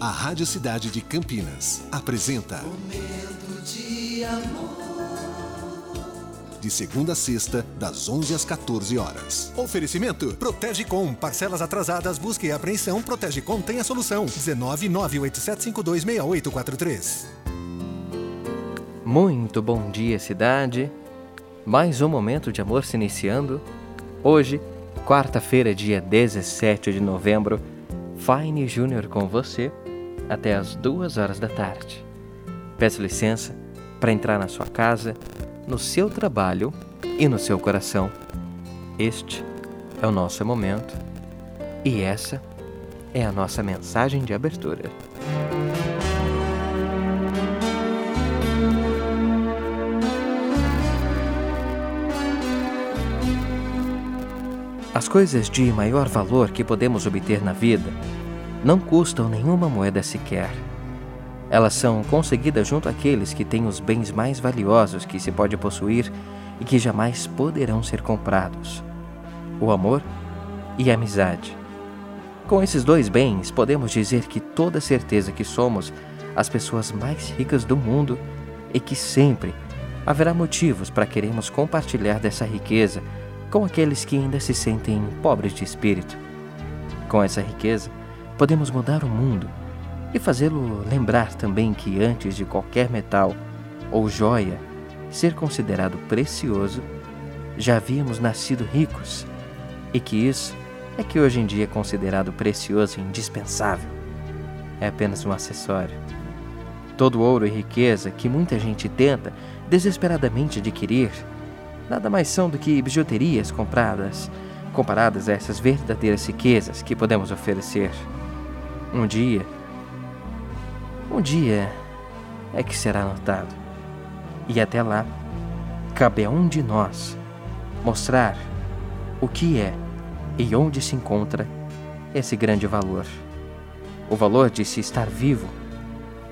A Rádio Cidade de Campinas apresenta Momento de amor. De segunda a sexta, das 11 às 14 horas. Oferecimento Protege Com. Parcelas atrasadas, busca e apreensão. Protege Com tem a solução. 19 98752 6843. Muito bom dia, cidade. Mais um momento de amor se iniciando. Hoje, quarta-feira, dia 17 de novembro, Fine Júnior com você até as duas horas da tarde. Peço licença para entrar na sua casa, no seu trabalho e no seu coração. Este é o nosso momento e essa é a nossa mensagem de abertura. As coisas de maior valor que podemos obter na vida não custam nenhuma moeda sequer. Elas são conseguidas junto àqueles que têm os bens mais valiosos que se pode possuir e que jamais poderão ser comprados: o amor e a amizade. Com esses dois bens, podemos dizer que toda certeza que somos as pessoas mais ricas do mundo e que sempre haverá motivos para queremos compartilhar dessa riqueza com aqueles que ainda se sentem pobres de espírito. Com essa riqueza, podemos mudar o mundo e fazê-lo lembrar também que antes de qualquer metal ou joia ser considerado precioso, já havíamos nascido ricos e que isso é que hoje em dia é considerado precioso e indispensável. É apenas um acessório. Todo ouro e riqueza que muita gente tenta desesperadamente adquirir nada mais são do que bijuterias compradas, comparadas a essas verdadeiras riquezas que podemos oferecer. Um dia, um dia é que será notado. E até lá, cabe a um de nós mostrar o que é e onde se encontra esse grande valor. O valor de se estar vivo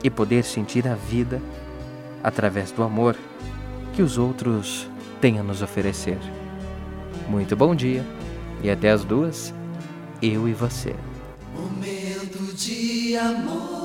e poder sentir a vida através do amor que os outros tem a nos oferecer. Muito bom dia e até as duas, eu e você. Momento de amor.